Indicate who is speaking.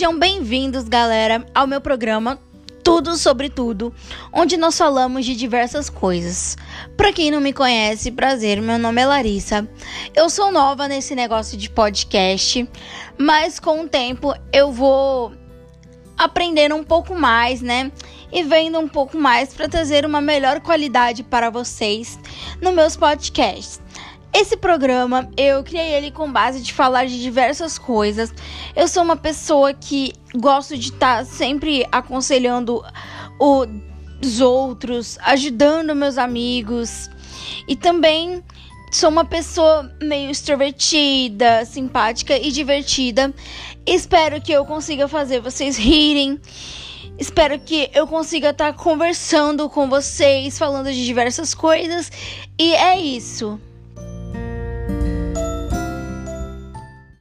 Speaker 1: Sejam bem-vindos, galera, ao meu programa Tudo sobre Tudo, onde nós falamos de diversas coisas. Para quem não me conhece, prazer, meu nome é Larissa. Eu sou nova nesse negócio de podcast, mas com o tempo eu vou aprendendo um pouco mais, né? E vendo um pouco mais para trazer uma melhor qualidade para vocês nos meus podcasts. Esse programa eu criei ele com base de falar de diversas coisas. Eu sou uma pessoa que gosto de estar tá sempre aconselhando os outros, ajudando meus amigos e também sou uma pessoa meio extrovertida, simpática e divertida. Espero que eu consiga fazer vocês rirem. Espero que eu consiga estar tá conversando com vocês, falando de diversas coisas. E é isso.